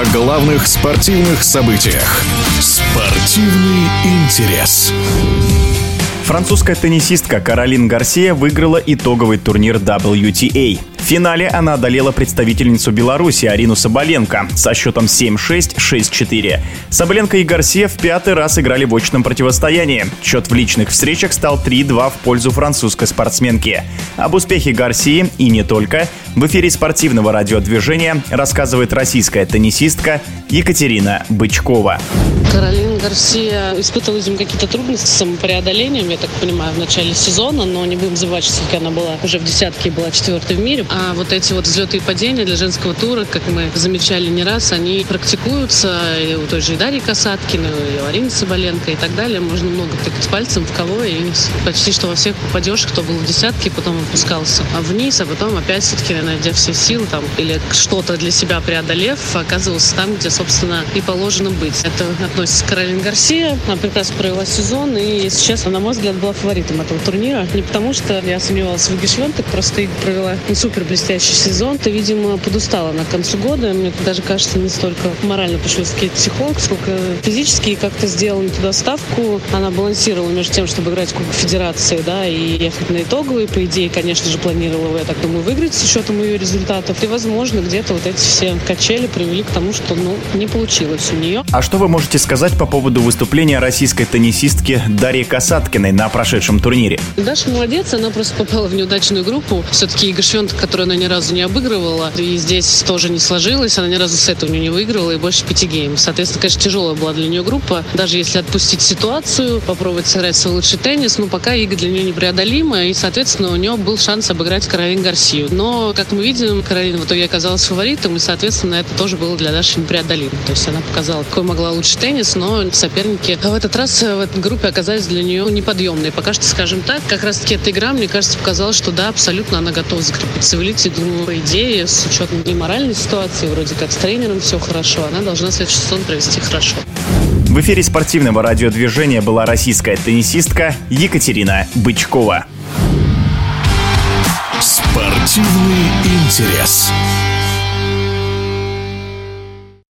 о главных спортивных событиях. Спортивный интерес. Французская теннисистка Каролин Гарсия выиграла итоговый турнир WTA. Финале она одолела представительницу Беларуси Арину Соболенко со счетом 7-6, 6-4. Соболенко и Гарсия в пятый раз играли в очном противостоянии. Счет в личных встречах стал 3-2 в пользу французской спортсменки. Об успехе Гарсии и не только в эфире спортивного радиодвижения рассказывает российская теннисистка Екатерина Бычкова. Каролина Гарсия испытывала, видимо, какие-то трудности с самопреодолением, я так понимаю, в начале сезона, но не будем забывать, что она была уже в десятке и была четвертой в мире. А вот эти вот взлеты и падения для женского тура, как мы замечали не раз, они практикуются и у той же и Дарьи Касаткиной, и у Арины Соболенко и так далее. Можно много тыкать пальцем в кого, и почти что во всех попадешь, кто был в десятке, потом опускался вниз, а потом опять все-таки, найдя все силы там, или что-то для себя преодолев, оказывался там, где, собственно, и положено быть. Это относится к Каролине Гарсия. Она прекрасно провела сезон, и сейчас, на мой взгляд, была фаворитом этого турнира. Не потому, что я сомневалась в Игишвентек, просто их провела не супер блестящий сезон. Ты, видимо, подустала на концу года. Мне даже кажется, не столько морально пришел скейт-психолог, сколько физически как-то сделала туда ставку. Она балансировала между тем, чтобы играть в Кубок Федерации, да, и ехать на итоговые. По идее, конечно же, планировала, я так думаю, выиграть с учетом ее результатов. И, возможно, где-то вот эти все качели привели к тому, что, ну, не получилось у нее. А что вы можете сказать по поводу выступления российской теннисистки Дарьи Касаткиной на прошедшем турнире? Даша молодец, она просто попала в неудачную группу. Все-таки Ига Швентек, которую она ни разу не обыгрывала, и здесь тоже не сложилось, она ни разу сета не выигрывала, и больше пяти геймов. Соответственно, конечно, тяжелая была для нее группа. Даже если отпустить ситуацию, попробовать сыграть свой лучший теннис, ну, пока Ига для нее непреодолима, и, соответственно, у нее был шанс обыграть Каролин Гарсию. Но, как мы видим, Каролина в итоге оказалась фаворитом, и, соответственно, это тоже было для Даши непреодолимо. То есть она показала, какой могла лучше теннис, но соперники в этот раз в этой группе оказались для нее неподъемные. Пока что, скажем так, как раз-таки эта игра, мне кажется, показала, что да, абсолютно она готова закрепиться Думаю, по идее, с учетом и моральной ситуации, вроде как с тренером все хорошо, она должна следующий сезон провести хорошо. В эфире спортивного радиодвижения была российская теннисистка Екатерина Бычкова. Спортивный интерес.